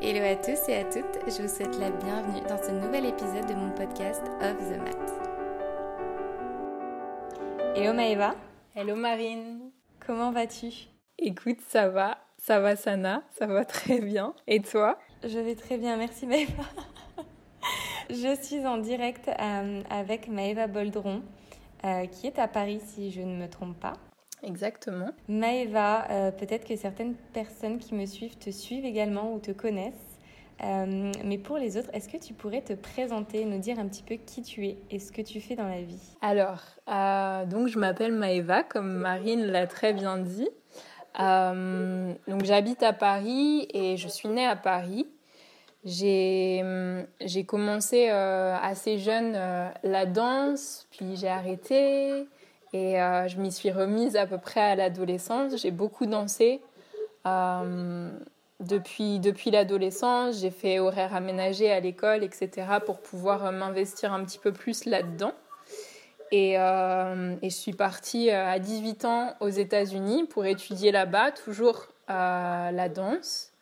Hello à tous et à toutes, je vous souhaite la bienvenue dans ce nouvel épisode de mon podcast Off the Mat. Hello Maëva. Hello Marine. Comment vas-tu? Écoute, ça va, ça va Sana, ça va très bien. Et toi? Je vais très bien, merci Maëva. je suis en direct euh, avec Maëva Boldron, euh, qui est à Paris si je ne me trompe pas. Exactement. Maëva, euh, peut-être que certaines personnes qui me suivent te suivent également ou te connaissent. Euh, mais pour les autres, est-ce que tu pourrais te présenter, nous dire un petit peu qui tu es et ce que tu fais dans la vie? Alors, euh, donc je m'appelle Maëva, comme Marine l'a très bien dit. donc j'habite à Paris et je suis née à Paris. J'ai commencé assez jeune la danse, puis j'ai arrêté. Et euh, je m'y suis remise à peu près à l'adolescence. J'ai beaucoup dansé. Euh, depuis depuis l'adolescence, j'ai fait horaires aménagés à l'école, etc., pour pouvoir euh, m'investir un petit peu plus là-dedans. Et, et, je suis partie à 18 ans aux États-Unis pour étudier là-bas, toujours la danse.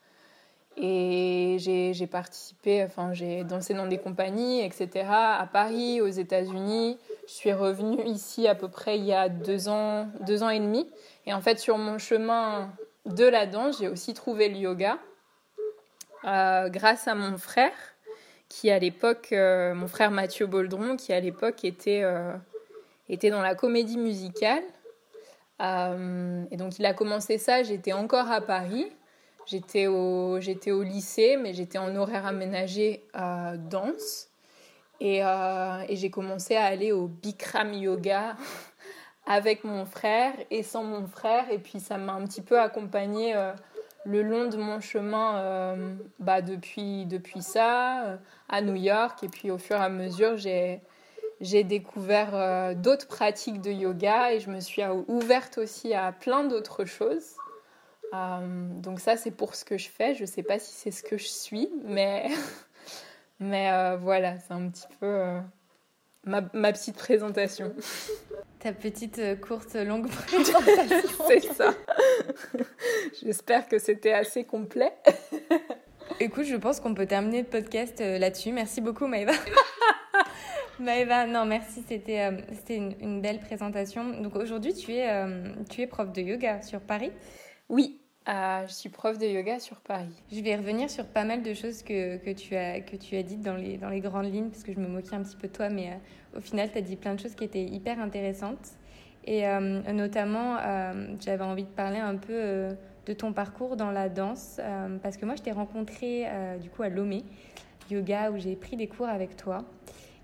Et j'ai participé, enfin j'ai dansé dans des compagnies, etc. à Paris, aux États-Unis. Je suis revenue ici à peu près il y a deux ans, deux ans et demi. Et en fait, sur mon chemin de la danse, j'ai aussi trouvé le yoga euh, grâce à mon frère, qui à l'époque, euh, mon frère Mathieu Boldron, qui à l'époque était, euh, était dans la comédie musicale. et donc il a commencé ça, j'étais encore à Paris. J'étais au, j'étais au lycée, mais j'étais en horaire aménagé à danse. Et, euh, et j'ai commencé à aller au Bikram Yoga avec mon frère et sans mon frère. Et puis ça m'a un petit peu accompagné euh, le long de mon chemin euh, bah, depuis, depuis ça, à New York. Et puis au fur et à mesure, j'ai, j'ai découvert d'autres pratiques de yoga et je me suis ouverte aussi à plein d'autres choses. Donc ça, c'est pour ce que je fais. Je ne sais pas si c'est ce que je suis, mais, mais euh, voilà, c'est un petit peu euh, ma, ma, petite présentation. Ta petite courte longue présentation. c'est ça. J'espère que c'était assez complet. Écoute, je pense qu'on peut terminer le podcast là-dessus. Merci beaucoup, Maëva. Maëva, non, merci, c'était c'était une, une, belle présentation. Donc aujourd'hui, tu, es tu es prof de yoga sur Paris oui, euh, je suis prof de yoga sur Paris. Je vais revenir sur pas mal de choses que, que, tu, as, que tu as dites dans les, dans les grandes lignes, parce que je me moquais un petit peu de toi, mais euh, au final, tu as dit plein de choses qui étaient hyper intéressantes. Et euh, notamment, j'avais envie de parler un peu de ton parcours dans la danse, parce que moi, je t'ai rencontré du coup à Lomé, yoga, où j'ai pris des cours avec toi.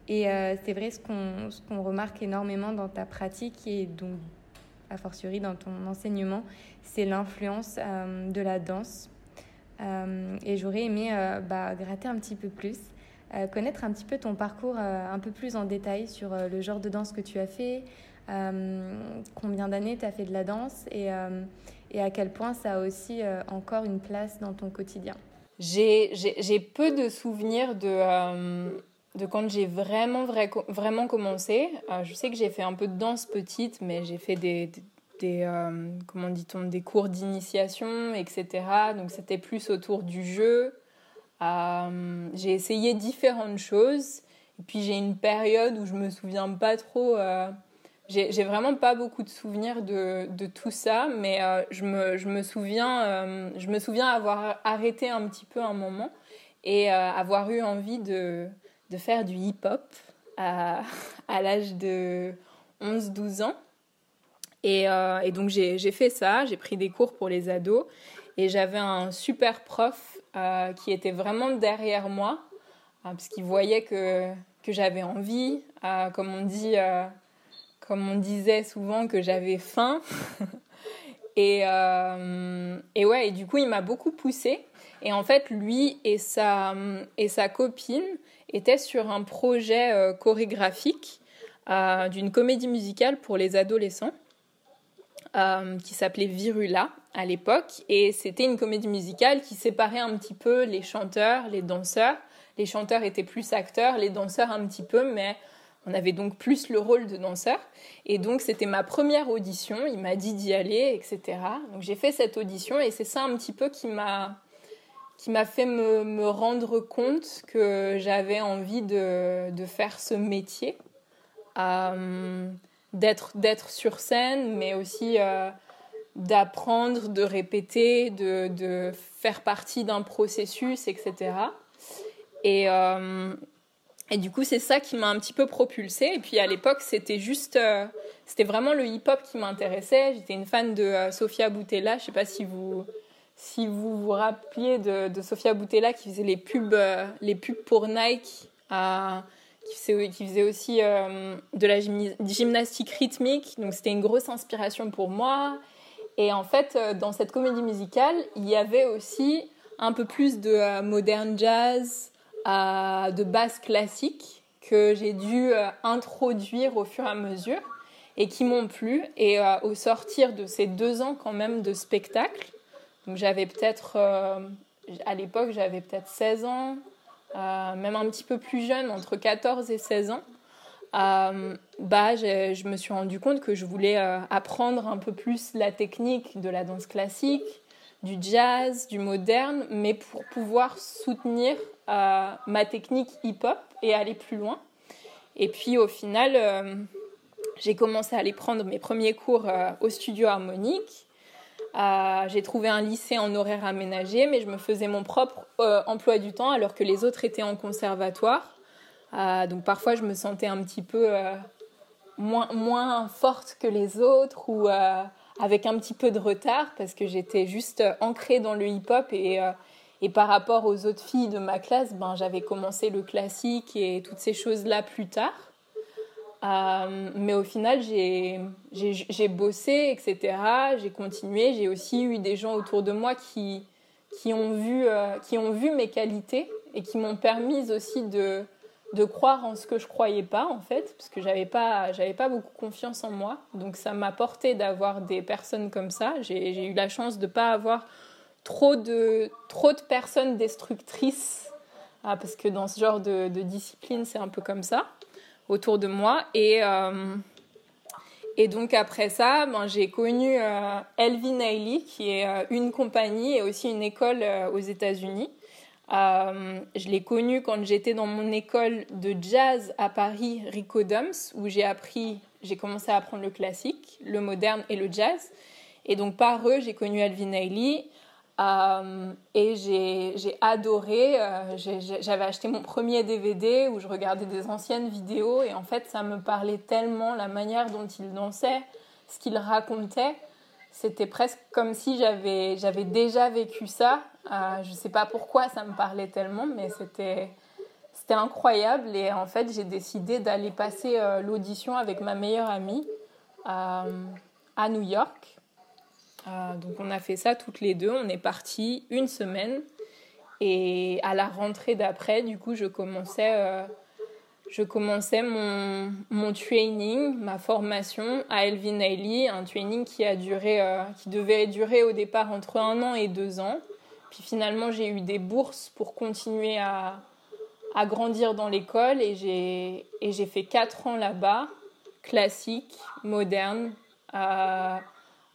Et c'est vrai, ce qu'on remarque énormément dans ta pratique et donc a fortiori dans ton enseignement, c'est l'influence euh, de la danse. Euh, et j'aurais aimé euh, bah, gratter un petit peu plus, connaître un petit peu ton parcours un peu plus en détail sur le genre de danse que tu as fait, combien d'années tu as fait de la danse et, et, à quel point ça a aussi encore une place dans ton quotidien. J'ai peu de souvenirs de de quand j'ai vraiment, vraiment commencé. Euh, je sais que j'ai fait un peu de danse petite, mais j'ai fait des, des, euh, comment dit-on, des cours d'initiation, etc. Donc c'était plus autour du jeu. Euh, j'ai essayé différentes choses. Et puis j'ai une période où je me souviens pas trop. j'ai vraiment pas beaucoup de souvenirs de, de tout ça, mais je, me, je, me souviens, je me souviens avoir arrêté un petit peu un moment et avoir eu envie de de faire du hip-hop à, à l'âge de 11-12 ans. Et, euh, et donc j'ai fait ça, j'ai pris des cours pour les ados et j'avais un super prof euh, qui était vraiment derrière moi euh, parce qu'il voyait que, que j'avais envie, comme, on dit, comme on disait souvent que j'avais faim. et, et ouais, et du coup il m'a beaucoup poussé. Et en fait, lui et sa, et sa copine, était sur un projet euh, chorégraphique euh, d'une comédie musicale pour les adolescents euh, qui s'appelait Virula à l'époque. Et c'était une comédie musicale qui séparait un petit peu les chanteurs, les danseurs. Les chanteurs étaient plus acteurs, les danseurs un petit peu, mais on avait donc plus le rôle de danseur. Et donc c'était ma première audition, il m'a dit d'y aller, etc. Donc j'ai fait cette audition et c'est ça un petit peu qui m'a qui m'a fait me, rendre compte que j'avais envie de, faire ce métier, euh, d'être sur scène, mais aussi euh, d'apprendre, de répéter, de, faire partie d'un processus, etc. Et, euh, et du coup, c'est ça qui m'a un petit peu propulsée. Et puis à l'époque, c'était juste, c'était vraiment le hip-hop qui m'intéressait. J'étais une fan de Sofia Boutella. Je sais pas si vous, si vous vous rappeliez de, de Sofia Boutella qui faisait les pubs, euh, les pubs pour Nike, qui, faisait, qui, faisait, aussi de la gymnastique rythmique. Donc c'était une grosse inspiration pour moi. Et en fait, dans cette comédie musicale, il y avait aussi un peu plus de modern jazz, de basse classique que j'ai dû euh, introduire au fur et à mesure et qui m'ont plu. Et euh, au sortir de ces deux ans quand même de spectacle, donc j'avais peut-être, euh, à l'époque j'avais peut-être 16 ans, même un petit peu plus jeune, entre 14 et 16 ans, bah, je me suis rendu compte que je voulais apprendre un peu plus la technique de la danse classique, du jazz, du moderne, mais pour pouvoir soutenir euh, ma technique hip-hop et aller plus loin. Et puis au final, euh, j'ai commencé à aller prendre mes premiers cours euh, au studio harmonique. J'ai trouvé un lycée en horaire aménagé, mais je me faisais mon propre emploi du temps alors que les autres étaient en conservatoire. donc parfois, je me sentais un petit peu moins, forte que les autres ou avec un petit peu de retard parce que j'étais juste ancrée dans le hip-hop et, euh, et par rapport aux autres filles de ma classe, ben, j'avais commencé le classique et toutes ces choses-là plus tard. Euh, mais au final, j'ai bossé, etc. J'ai continué. J'ai aussi eu des gens autour de moi qui, qui, ont, vu, euh, qui ont vu mes qualités et qui m'ont permis aussi de, de croire en ce que je croyais pas en fait parce que j'avais pas pas beaucoup confiance en moi donc ça m'a porté d'avoir des personnes comme ça j'ai eu la chance de pas avoir trop de trop de personnes destructrices ah, parce que dans ce genre de, discipline c'est un peu comme ça autour de moi et euh, et donc après ça, ben, j'ai connu euh, Elvin Ailey, qui est euh, une compagnie et aussi une école aux États-Unis. Je l'ai connu quand j'étais dans mon école de jazz à Paris, Rico Dums, où j'ai appris, j'ai commencé à apprendre le classique, le moderne et le jazz. Et donc par eux, j'ai connu Alvin Ailey. Euh, et j'ai adoré. Euh, j'avais acheté mon premier DVD où je regardais des anciennes vidéos et en fait, ça me parlait tellement la manière dont il dansait, ce qu'il racontait. C'était presque comme si j'avais déjà vécu ça euh, je ne sais pas pourquoi ça me parlait tellement, mais c'était incroyable. Et en fait, j'ai décidé d'aller passer l'audition avec ma meilleure amie à New York. Donc on a fait ça toutes les deux. On est partis une semaine. Et à la rentrée d'après, du coup, je commençais, je commençais mon, mon, training, ma formation à Elvin Ailey, un training qui, a duré, qui devait durer au départ entre un an et deux ans. Puis finalement, j'ai eu des bourses pour continuer à, à grandir dans l'école et j'ai fait quatre ans là-bas, classique, moderne,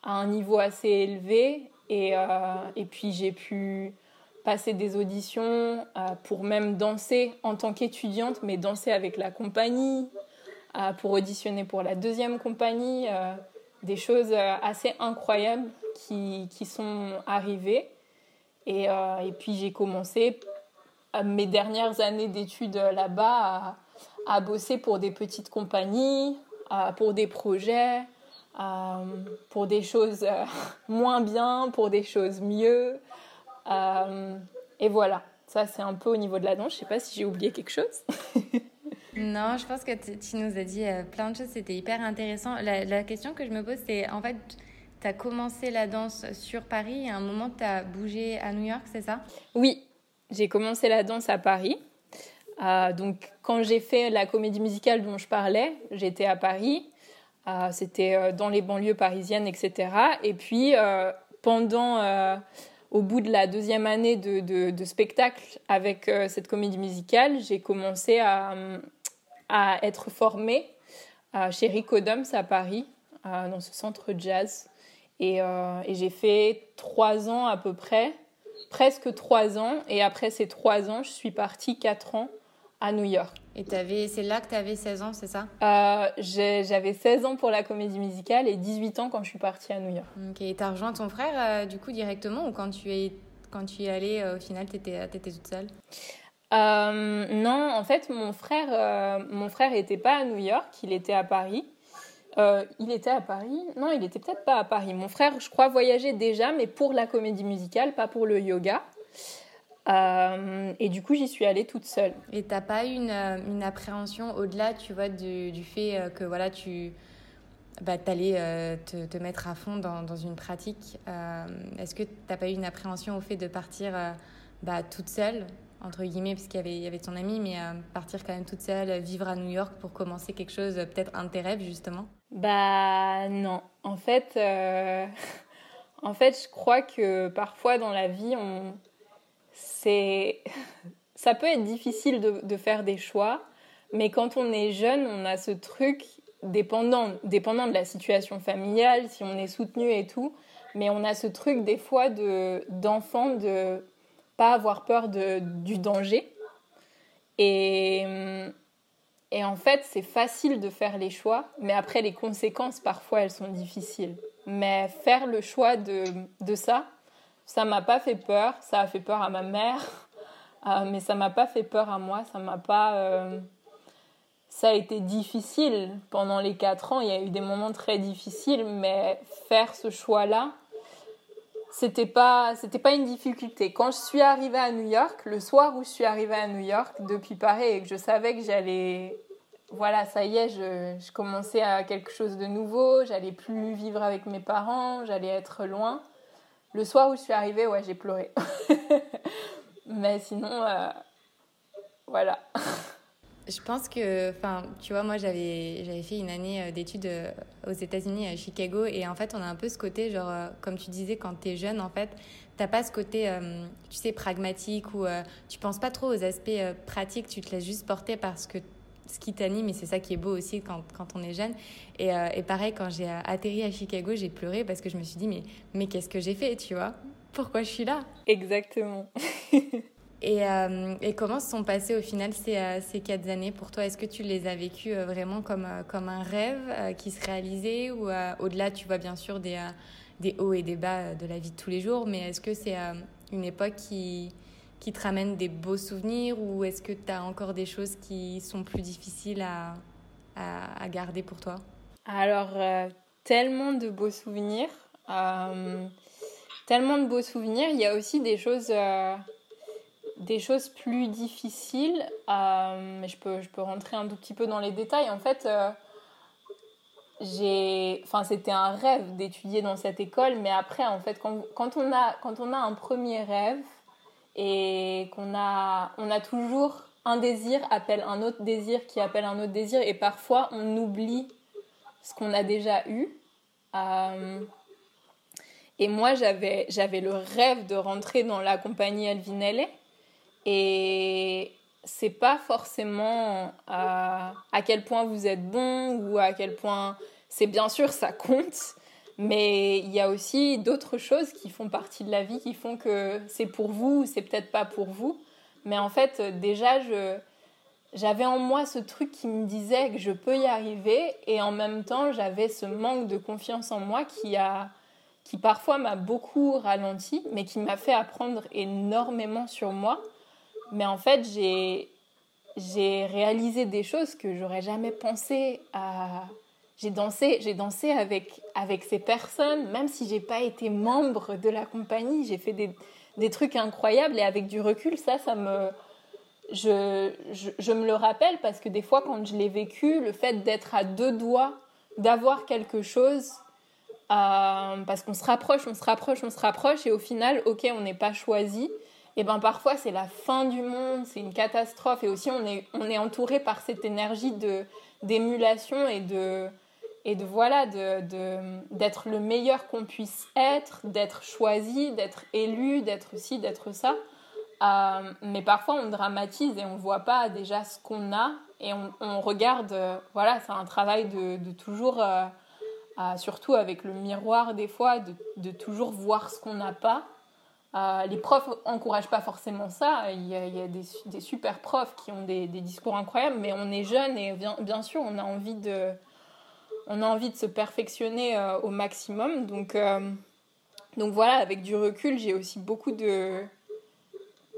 à, à un niveau assez élevé. Et, euh, et puis j'ai pu passer des auditions euh, pour même danser en tant qu'étudiante, mais danser avec la compagnie, euh, pour auditionner pour la deuxième compagnie, des choses assez incroyables qui, qui sont arrivées. Et, et puis j'ai commencé mes dernières années d'études là-bas à, bosser pour des petites compagnies, pour des projets, pour des choses euh, moins bien, pour des choses mieux. Euh, et voilà, ça c'est un peu au niveau de la danse. Je ne sais pas si j'ai oublié quelque chose. non, je pense que tu nous as dit plein de choses, c'était hyper intéressant. La, la, question que je me pose, c'est en fait, tu as commencé la danse sur Paris et à un moment, tu as bougé à New York, c'est ça? Oui, j'ai commencé la danse à Paris. Euh, donc, quand j'ai fait la comédie musicale dont je parlais, j'étais à Paris. Euh, C'était euh, dans les banlieues parisiennes, etc. Et puis, euh, pendant, au bout de la deuxième année de, spectacle avec cette comédie musicale, j'ai commencé à, être formée chez Rico Dums à Paris, dans ce centre jazz. Et, et j'ai fait trois ans à peu près presque trois ans. Et après ces trois ans, je suis partie quatre ans à New York. Et c'est là que tu avais 16 ans, c'est ça? Euh, J'avais 16 ans pour la comédie musicale et 18 ans quand je suis partie à New York. Ok, et tu as rejoint ton frère euh, du coup directement ou quand tu es, quand tu es allée, euh, au final, tu étais, étais, toute seule? Non, en fait, mon frère mon frère n'était pas à New York, il était à Paris. il était à Paris Non, il était peut-être pas à Paris. Mon frère, je crois, voyageait déjà, mais pour la comédie musicale, pas pour le yoga. Euh, et du coup, j'y suis allée toute seule. Et t'as pas eu une, euh, une appréhension au-delà, tu vois, du, du, fait euh, que voilà, tu bah, allais te, te, mettre à fond dans, dans une pratique. Est-ce que t'as pas eu une appréhension au fait de partir bah, toute seule, entre guillemets, parce qu'il y y avait ton ami, mais partir quand même toute seule, vivre à New York pour commencer quelque chose, peut-être un de tes rêves, justement? Bah non. En fait, en fait, je crois que parfois dans la vie, on c'est ça peut être difficile de, faire des choix, mais quand on est jeune, on a ce truc dépendant, dépendant de la situation familiale, si on est soutenu et tout, mais on a ce truc des fois de d'enfant de pas avoir peur de, du danger. Et, et en fait, c'est facile de faire les choix, mais après, les conséquences, parfois, elles sont difficiles. Mais faire le choix de, de ça, ça m'a pas fait peur, ça a fait peur à ma mère, euh, mais ça m'a pas fait peur à moi, ça m'a pas. Euh, ça a été difficile pendant les quatre ans, il y a eu des moments très difficiles, mais faire ce choix-là, c'était pas c'était pas une difficulté. Quand je suis arrivée à New York, le soir où je suis arrivée à New York depuis Paris et que je savais que j'allais voilà, ça y est, je, je, commençais à quelque chose de nouveau, j'allais plus vivre avec mes parents, j'allais être loin. Le soir où je suis arrivée, ouais, j'ai pleuré. Mais sinon, euh, voilà. Je pense que, enfin, tu vois, moi j'avais j'avais fait une année euh, d'études euh, aux États-Unis à Chicago et en fait on a un peu ce côté genre comme tu disais quand tu es jeune en fait t'as pas ce côté tu sais pragmatique ou tu penses pas trop aux aspects pratiques tu te laisses juste porter parce que ce qui t'anime et c'est ça qui est beau aussi quand, quand on est jeune. Et, euh, et pareil, quand j'ai atterri à Chicago, j'ai pleuré parce que je me suis dit, mais, mais qu'est-ce que j'ai fait, tu vois? Pourquoi je suis là? Exactement. et, euh, et, comment se sont passées au final ces, euh, ces quatre années pour toi? Est-ce que tu les as vécues vraiment comme, comme un rêve qui se réalisait? Ou au-delà, tu vois bien sûr des, des hauts et des bas de la vie de tous les jours, mais est-ce que c'est une époque qui qui te ramènent des beaux souvenirs ou est-ce que tu as encore des choses qui sont plus difficiles à, à, garder pour toi? Alors, euh, tellement de beaux souvenirs. Euh, tellement de beaux souvenirs. Il y a aussi des choses, euh, des choses plus difficiles. mais je peux, je peux rentrer un tout petit peu dans les détails. En fait, j'ai enfin c'était un rêve d'étudier dans cette école mais après en fait quand, quand, on a quand on a un premier rêve et qu'on a, on a toujours un désir appelle un autre désir qui appelle un autre désir et parfois on oublie ce qu'on a déjà eu. Euh, et moi j'avais, j'avais le rêve de rentrer dans la compagnie Alvinelli et c'est pas forcément à, à quel point vous êtes bon ou à quel point c'est bien sûr ça compte mais il y a aussi d'autres choses qui font partie de la vie, qui font que c'est pour vous, c'est peut-être pas pour vous. Mais en fait, déjà, j'avais en moi ce truc qui me disait que je peux y arriver. Et en même temps, j'avais ce manque de confiance en moi qui, a, qui parfois m'a beaucoup ralenti, mais qui m'a fait apprendre énormément sur moi. Mais en fait, j'ai, j'ai réalisé des choses que j'aurais jamais pensé à j'ai dansé, j'ai dansé avec, avec ces personnes, même si j'ai pas été membre de la compagnie, j'ai fait des, des, trucs incroyables et avec du recul, ça, ça me, je, je, me le rappelle parce que des fois, quand je l'ai vécu, le fait d'être à deux doigts, d'avoir quelque chose, euh, parce qu'on se rapproche, on se rapproche, on se rapproche et au final, ok, on n'est pas choisi. Et ben parfois c'est la fin du monde, c'est une catastrophe et aussi on est, on est entouré par cette énergie de d'émulation et de et de voilà d'être de, le meilleur qu'on puisse être, d'être choisi, d'être élu, d'être ci, d'être ça. Euh, mais parfois on dramatise et on voit pas déjà ce qu'on a et on, regarde, euh, voilà, c'est un travail de, de toujours, euh, surtout avec le miroir des fois, de, de toujours voir ce qu'on n'a pas. les profs n'encouragent pas forcément ça. Il y a, des, super profs qui ont des, discours incroyables, mais on est jeune et bien, bien, sûr, on a envie de, on a envie de se perfectionner au maximum. Donc, donc voilà, avec du recul, j'ai aussi beaucoup de,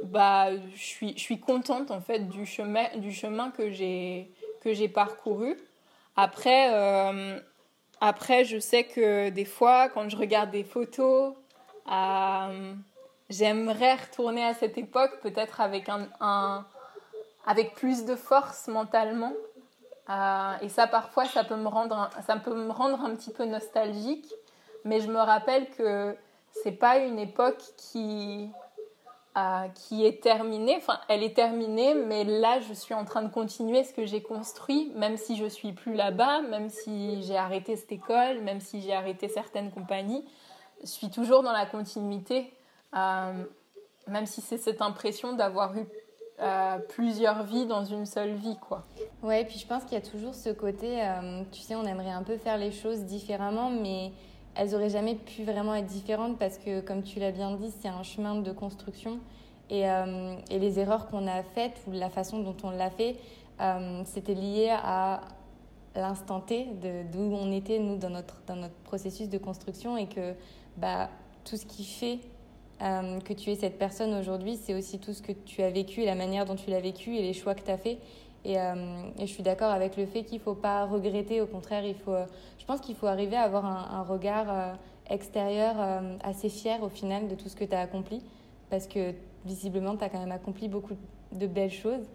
bah, je suis, je suis contente en fait du chemin, du chemin que j'ai parcouru. Après, euh, après, je sais que des fois, quand je regarde des photos, euh, j'aimerais retourner à cette époque, peut-être avec un, avec plus de force mentalement. Euh, et ça, parfois, ça peut me rendre, ça peut me rendre un petit peu nostalgique. Mais je me rappelle que c'est pas une époque qui qui est terminée. Enfin, elle est terminée, mais là, je suis en train de continuer ce que j'ai construit, même si je suis plus là-bas, même si j'ai arrêté cette école, même si j'ai arrêté certaines compagnies. Je suis toujours dans la continuité, euh, même si c'est cette impression d'avoir eu euh, plusieurs vies dans une seule vie, quoi. Ouais, puis je pense qu'il y a toujours ce côté, euh, tu sais, on aimerait un peu faire les choses différemment, mais elles auraient jamais pu vraiment être différentes parce que, comme tu l'as bien dit, c'est un chemin de construction. Et, euh, et les erreurs qu'on a faites ou la façon dont on l'a fait, c'était lié à l'instant T d'où on était, nous, dans notre, dans notre processus de construction. Et que bah, tout ce qui fait euh, que tu es cette personne aujourd'hui, c'est aussi tout ce que tu as vécu et la manière dont tu l'as vécu et les choix que tu as fait. Et, et, je suis d'accord avec le fait qu'il ne faut pas regretter, au contraire, il faut, je pense qu'il faut arriver à avoir un, regard euh, extérieur euh, assez fier au final de tout ce que tu as accompli, parce que visiblement, tu as quand même accompli beaucoup de belles choses.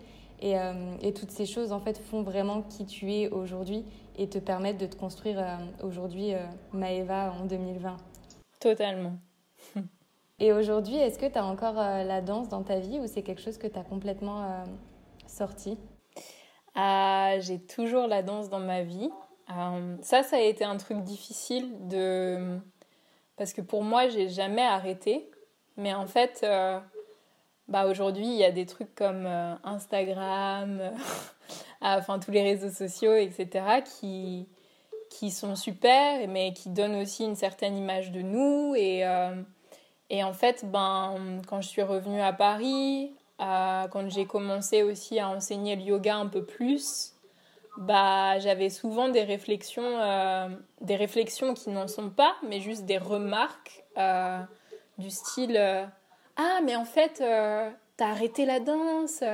Et, euh, et, toutes ces choses, en fait, font vraiment qui tu es aujourd'hui et te permettent de te construire aujourd'hui Maëva en 2020. Totalement. et aujourd'hui, est-ce que tu as encore la danse dans ta vie ou c'est quelque chose que tu as complètement sorti? Ah, J'ai toujours la danse dans ma vie. Euh, ça, ça a été un truc difficile de. Parce que pour moi, j'ai jamais arrêté. Mais en fait, euh, bah aujourd'hui, il y a des trucs comme euh, Instagram, enfin tous les réseaux sociaux, etc., qui, qui sont super, mais qui donnent aussi une certaine image de nous. Et, et en fait, ben, quand je suis revenue à Paris, quand j'ai commencé aussi à enseigner le yoga un peu plus, bah, j'avais souvent des réflexions, euh, des réflexions qui n'en sont pas, mais juste des remarques euh, du style euh, Ah, mais en fait, t'as arrêté la danse,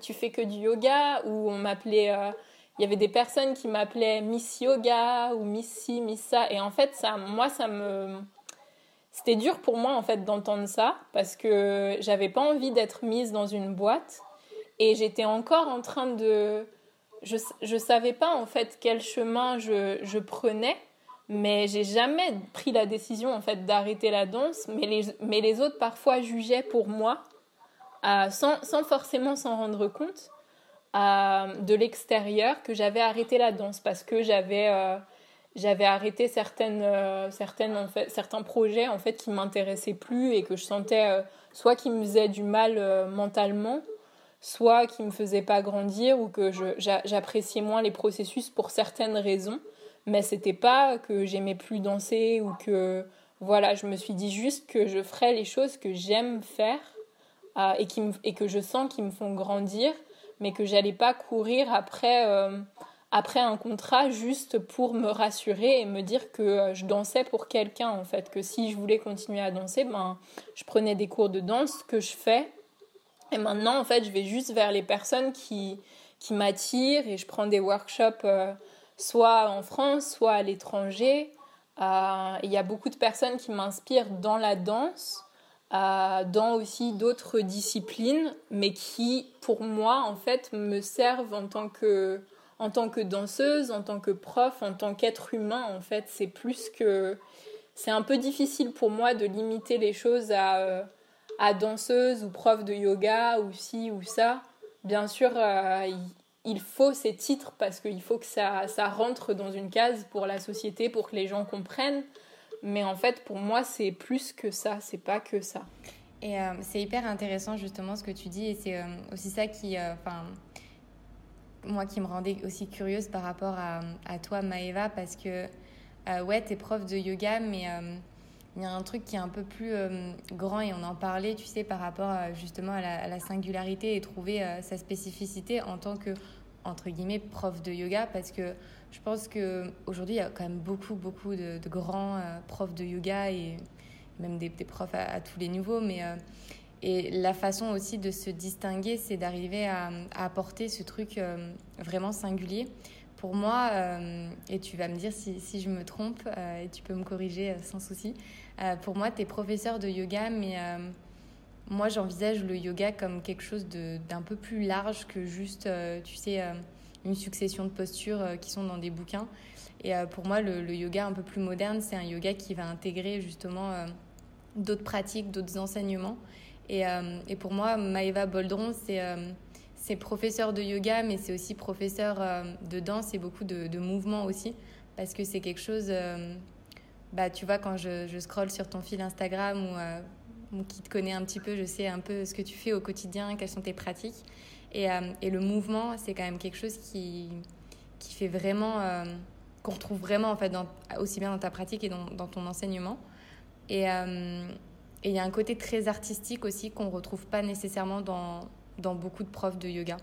tu fais que du yoga, ou on m'appelait. il y avait des personnes qui m'appelaient Miss Yoga ou Miss ci, Miss ça. Et en fait, ça, moi, ça me. C'était dur pour moi, en fait, d'entendre ça, parce que j'avais pas envie d'être mise dans une boîte. Et j'étais encore en train de je ne savais pas en fait quel chemin je, je prenais, mais j'ai jamais pris la décision en fait d'arrêter la danse, mais les, mais les autres parfois jugeaient pour moi, sans, sans, forcément s'en rendre compte, de l'extérieur que j'avais arrêté la danse parce que j'avais euh, j'avais arrêté certaines, certaines en fait, certains projets en fait qui m'intéressaient plus et que je sentais soit qui me faisaient du mal mentalement soit qui me faisait pas grandir ou que j'appréciais moins les processus pour certaines raisons. Mais c'était pas que j'aimais plus danser ou que voilà, je me suis dit juste que je ferais les choses que j'aime faire euh, et, qui et que je sens qui me font grandir, mais que j'allais pas courir après, euh, après un contrat juste pour me rassurer et me dire que euh, je dansais pour quelqu'un en fait, que si je voulais continuer à danser, ben, je prenais des cours de danse que je fais et maintenant, en fait, je vais juste vers les personnes qui, qui m'attirent et je prends des workshops euh, soit en France, soit à l'étranger. Euh, il y a beaucoup de personnes qui m'inspirent dans la danse, dans aussi d'autres disciplines, mais qui, pour moi, en fait, me servent en tant que, en tant que danseuse, en tant que prof, en tant qu'être humain. En fait, c'est plus que... C'est un peu difficile pour moi de limiter les choses à à danseuse ou prof de yoga ou ci ou ça, bien sûr, euh, il faut ces titres parce qu'il faut que ça, ça rentre dans une case pour la société, pour que les gens comprennent. Mais en fait, pour moi, c'est plus que ça, c'est pas que ça. Et euh, c'est hyper intéressant justement ce que tu dis, et c'est euh, aussi ça qui, moi qui me rendait aussi curieuse par rapport à, toi, Maëva, parce que ouais, t'es prof de yoga, mais il y a un truc qui est un peu plus grand et on en parlait, tu sais, par rapport justement à la, singularité et trouver sa spécificité en tant que, entre guillemets, prof de yoga parce que je pense qu'aujourd'hui, il y a quand même beaucoup, beaucoup de, grands profs de yoga et même des, profs à, tous les niveaux, mais et la façon aussi de se distinguer, c'est d'arriver à, apporter ce truc euh, vraiment singulier. Pour moi, euh, et tu vas me dire si, je me trompe, euh, et tu peux me corriger sans souci, pour moi, tu es professeur de yoga, mais moi, j'envisage le yoga comme quelque chose d'un peu plus large que juste, tu sais, une succession de postures qui sont dans des bouquins. Et pour moi, le, yoga un peu plus moderne, c'est un yoga qui va intégrer justement d'autres pratiques, d'autres enseignements. Et, euh, et pour moi, Maëva Boldron, c'est euh, c'est professeur de yoga, mais c'est aussi professeur euh, de danse et beaucoup de, de mouvements aussi, parce que c'est quelque chose, bah, tu vois, quand je, je scrolle sur ton fil Instagram ou, qui te connaît un petit peu, je sais un peu ce que tu fais au quotidien, quelles sont tes pratiques. Et, le mouvement, c'est quand même quelque chose qui, qui fait vraiment, qu'on retrouve vraiment en fait, aussi bien dans ta pratique et dans, dans ton enseignement. Et, et il y a un côté très artistique aussi qu'on ne retrouve pas nécessairement dans, dans beaucoup de profs de yoga.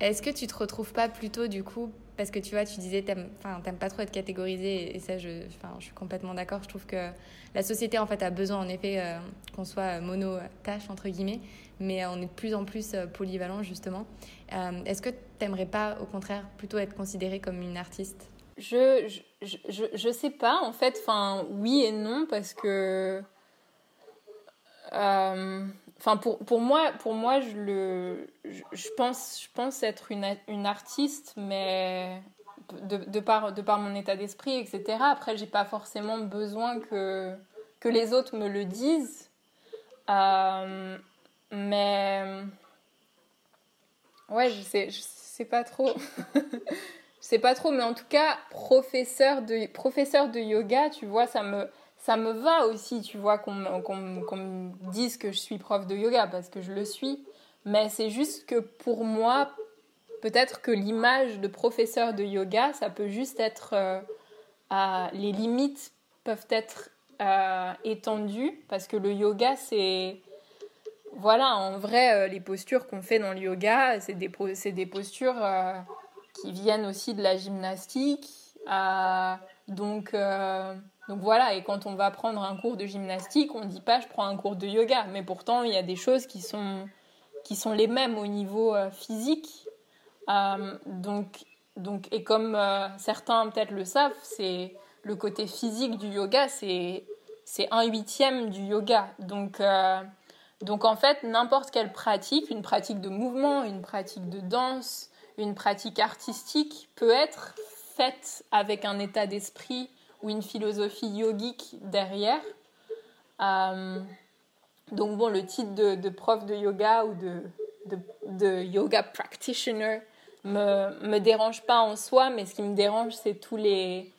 Est-ce que tu te retrouves pas plutôt du coup, parce que tu vois, tu disais, t'aimes, t'aimes pas trop être catégorisé, et ça, je, je suis complètement d'accord. Je trouve que la société en fait a besoin en effet euh, qu'on soit mono-tâche entre guillemets, mais on est de plus en plus euh, polyvalent justement. Euh, est-ce que tu n'aimerais pas au contraire plutôt être considérée comme une artiste? Je, je, je, je, sais pas en fait, enfin oui et non parce que euh, enfin, pour, pour, moi, pour moi je, le, je, pense, je pense être une, une artiste, mais de, de, par, de par mon état d'esprit, etc. Après, j'ai pas forcément besoin que, que les autres me le disent. Euh, mais. Ouais, je sais, je sais pas trop. je sais pas trop, mais en tout cas, professeur de, professeur de yoga, tu vois, ça me ça me va aussi, tu vois, qu'on me dise que je suis prof de yoga, parce que je le suis. Mais c'est juste que pour moi, peut-être que l'image de professeur de yoga, ça peut juste être... Euh, les limites peuvent être euh, étendues, parce que le yoga, c'est... Voilà, en vrai, euh, les postures qu'on fait dans le yoga, c'est des, des postures qui viennent aussi de la gymnastique. donc donc voilà, et quand on va prendre un cours de gymnastique, on ne dit pas je prends un cours de yoga, mais pourtant il y a des choses qui sont, qui sont les mêmes au niveau euh, physique. Euh, donc, donc, et comme euh, certains peut-être le savent, c'est le côté physique du yoga, c'est un huitième du yoga. Donc, donc en fait, n'importe quelle pratique, une pratique de mouvement, une pratique de danse, une pratique artistique peut être faite avec un état d'esprit ou une philosophie yogique derrière. Euh, donc bon, le titre de, prof de yoga ou de, yoga practitioner me, me dérange pas en soi, mais ce qui me dérange, c'est tous les...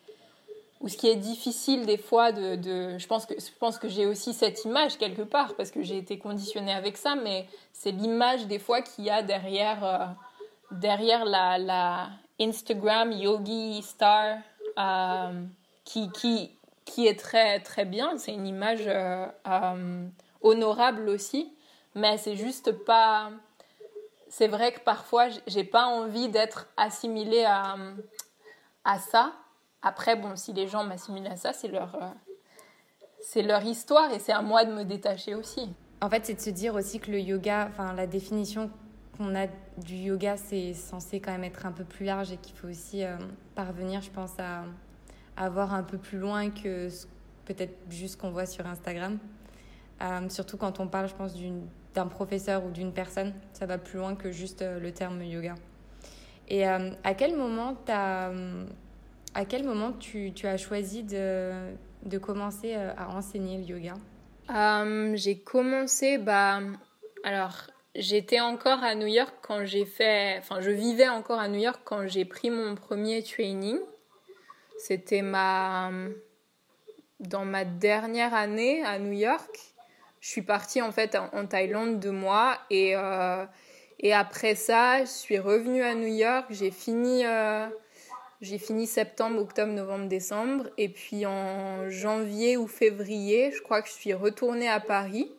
ou ce qui est difficile des fois de... je pense que, que j'ai aussi cette image quelque part, parce que j'ai été conditionnée avec ça, mais c'est l'image des fois qu'il y a derrière, euh, derrière la, la Instagram yogi star. Euh, qui, qui, qui est très, très bien. C'est une image euh, euh, honorable aussi, mais c'est juste pas. C'est vrai que parfois, j'ai pas envie d'être assimilée à, à ça. Après, bon, si les gens m'assimilent à ça, c'est leur, euh, c'est leur histoire et c'est à moi de me détacher aussi. En fait, c'est de se dire aussi que le yoga, enfin, la définition qu'on a du yoga, c'est censé quand même être un peu plus large et qu'il faut aussi parvenir, je pense, à à voir un peu plus loin que peut-être juste qu'on voit sur Instagram. Euh, surtout quand on parle, je pense, d'un professeur ou d'une personne, ça va plus loin que juste euh, le terme yoga. Et euh, à quel moment, as, à quel moment tu, as choisi de, de, commencer à enseigner le yoga? J'ai commencé, bah, alors j'étais encore à New York quand j'ai fait, enfin je vivais encore à New York quand j'ai pris mon premier training. C'était ma dans ma dernière année à New York. Je suis partie en fait en, Thaïlande deux mois et euh, et après ça, je suis revenue à New York. J'ai fini euh, J'ai fini septembre, octobre, novembre, décembre. Et puis en janvier ou février, je crois que je suis retournée à Paris.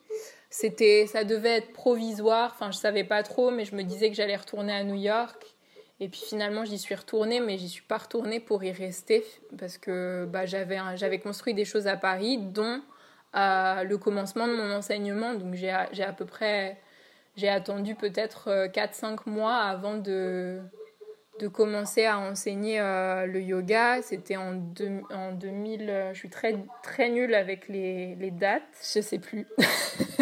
C'était, ça devait être provisoire. Enfin, je savais pas trop, mais je me disais que j'allais retourner à New York. Et puis finalement, j'y suis retournée, mais j'y suis pas retournée pour y rester parce que bah, j'avais, j'avais construit des choses à Paris, dont euh, le commencement de mon enseignement. Donc j'ai, j'ai à peu près, j'ai attendu peut-être 4-5 euh, mois avant de, de commencer à enseigner euh, le yoga. C'était en, en 2000, je suis très, très nulle avec les, les dates, je sais plus.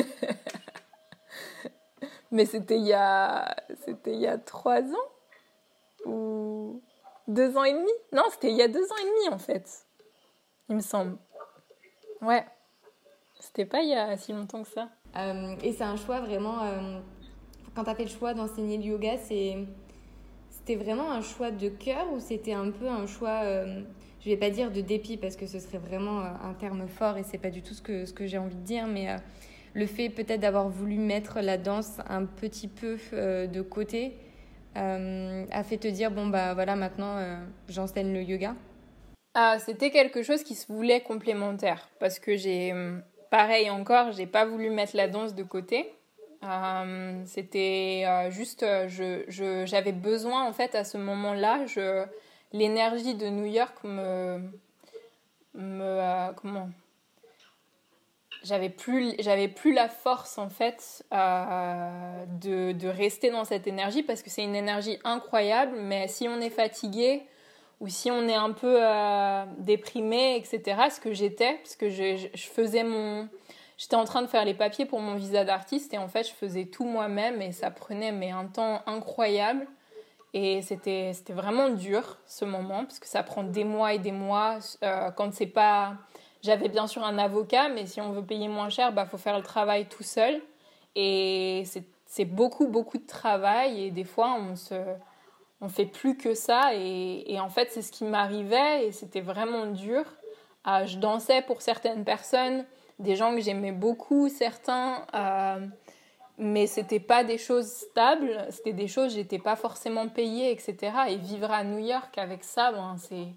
mais c'était il y a, c'était il y a 3 ans ou deux ans et demi? Non, c'était il y a deux ans et demi en fait, il me semble. Ouais, c'était pas il y a si longtemps que ça. Euh, et c'est un choix vraiment. Euh, quand tu as fait le choix d'enseigner le yoga, c'était vraiment un choix de cœur ou c'était un peu un choix, euh, je vais pas dire de dépit parce que ce serait vraiment un terme fort et c'est pas du tout ce que, ce que j'ai envie de dire, mais le fait peut-être d'avoir voulu mettre la danse un petit peu de côté euh, a fait te dire bon bah voilà maintenant euh, j'enseigne le yoga ah, C'était quelque chose qui se voulait complémentaire parce que j'ai hum, pareil encore j'ai pas voulu mettre la danse de côté. Euh, c'était juste j'avais besoin en fait à ce moment-là je l'énergie de New York me me comment? J'avais plus j'avais plus la force en fait euh, de, de, rester dans cette énergie parce que c'est une énergie incroyable mais si on est fatigué ou si on est un peu euh, déprimé etc ce que j'étais parce que je, faisais mon j'étais en train de faire les papiers pour mon visa d'artiste et en fait je faisais tout moi-même et ça prenait mais un temps incroyable. Et c'était c'était vraiment dur ce moment parce que ça prend des mois et des mois euh, quand c'est pas j'avais bien sûr un avocat, mais si on veut payer moins cher, il bah, faut faire le travail tout seul. Et c'est beaucoup, beaucoup de travail. Et des fois, on se, on fait plus que ça. Et, en fait, c'est ce qui m'arrivait. Et c'était vraiment dur. Euh, je dansais pour certaines personnes, des gens que j'aimais beaucoup, certains. Euh, mais c'était pas des choses stables. C'était des choses, j'étais pas forcément payée, etc. Et vivre à New York avec ça, ben, c'est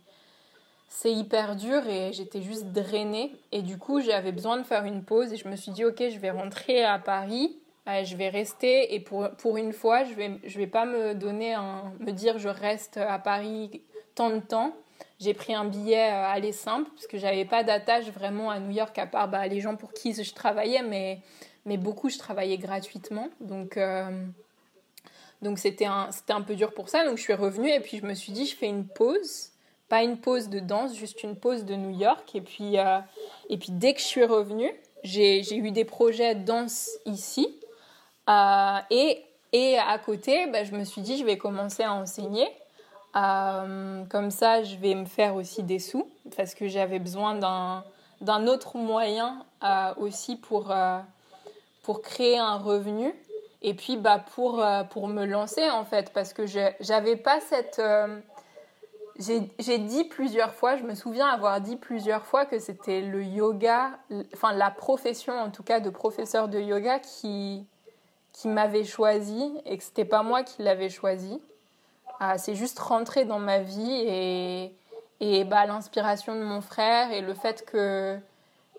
c'est hyper dur et j'étais juste drainée. Et du coup, j'avais besoin de faire une pause et je me suis dit, ok, je vais rentrer à Paris, euh, je vais rester et pour, pour une fois, je vais, je vais pas me donner un, me dire je reste à Paris tant de temps. J'ai pris un billet euh, aller simple parce que j'avais pas d'attache vraiment à New York à part bah, les gens pour qui je travaillais, mais, mais beaucoup je travaillais gratuitement. Donc, euh, donc c'était un, un peu dur pour ça. Donc je suis revenue et puis je me suis dit, je fais une pause pas une pause de danse, juste une pause de New York. Et puis, euh, et puis dès que je suis revenue, j'ai eu des projets danse ici. Euh, et, et à côté, bah, je me suis dit, je vais commencer à enseigner. Euh, comme ça, je vais me faire aussi des sous, parce que j'avais besoin d'un autre moyen aussi pour, pour créer un revenu. Et puis, bah, pour, pour me lancer, en fait, parce que je n'avais pas cette j'ai dit plusieurs fois, je me souviens avoir dit plusieurs fois que c'était le yoga, enfin la profession en tout cas de professeur de yoga qui, m'avait choisi et que c'était pas moi qui l'avais choisi. Ah, c'est juste rentré dans ma vie et, et bah, l'inspiration de mon frère et le fait que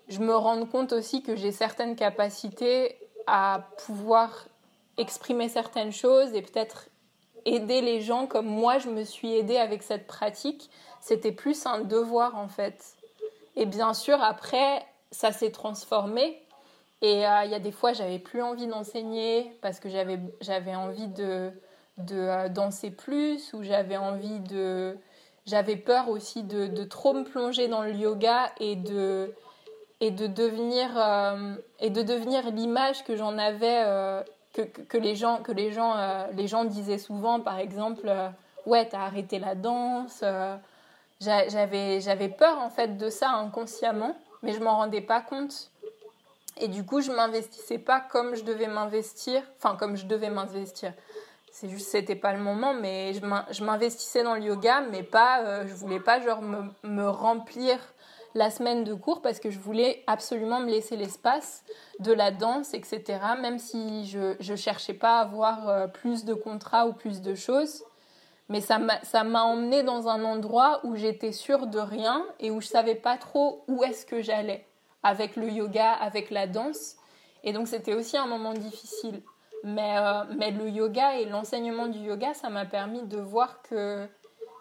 je me rende compte aussi que j'ai certaines capacités à pouvoir exprimer certaines choses et peut-être aider les gens comme moi je me suis aidée avec cette pratique. C'était plus un devoir en fait. Et bien sûr, après, ça s'est transformé. Et euh, il y a des fois, j'avais plus envie d'enseigner parce que j'avais, envie de, de euh, danser plus ou j'avais envie de. J'avais peur aussi de, de, trop me plonger dans le yoga et de, et de devenir, euh, et de devenir l'image que j'en avais que, que, les gens, que les, gens, euh, les gens disaient souvent, par exemple, euh, ouais, t'as arrêté la danse. Euh, j'avais, j'avais peur en fait de ça inconsciemment, mais je m'en rendais pas compte. Et du coup, je m'investissais pas comme je devais m'investir, enfin comme je devais m'investir. C'est juste, c'était pas le moment, mais je m'investissais dans le yoga, mais pas, je voulais pas genre me, me remplir la semaine de cours parce que je voulais absolument me laisser l'espace de la danse, etc. Même si je ne cherchais pas à avoir euh, plus de contrats ou plus de choses. mais ça m'a emmené dans un endroit où j'étais sûre de rien et où je savais pas trop où est-ce que j'allais avec le yoga, avec la danse. Et donc c'était aussi un moment difficile. Mais, euh, mais le yoga et l'enseignement du yoga, ça m'a permis de voir que